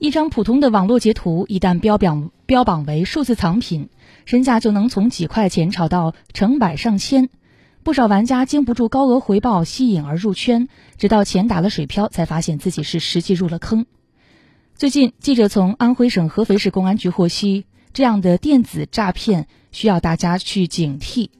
一张普通的网络截图，一旦标榜标榜为数字藏品，身价就能从几块钱炒到成百上千。不少玩家经不住高额回报吸引而入圈，直到钱打了水漂，才发现自己是实际入了坑。最近，记者从安徽省合肥市公安局获悉，这样的电子诈骗需要大家去警惕。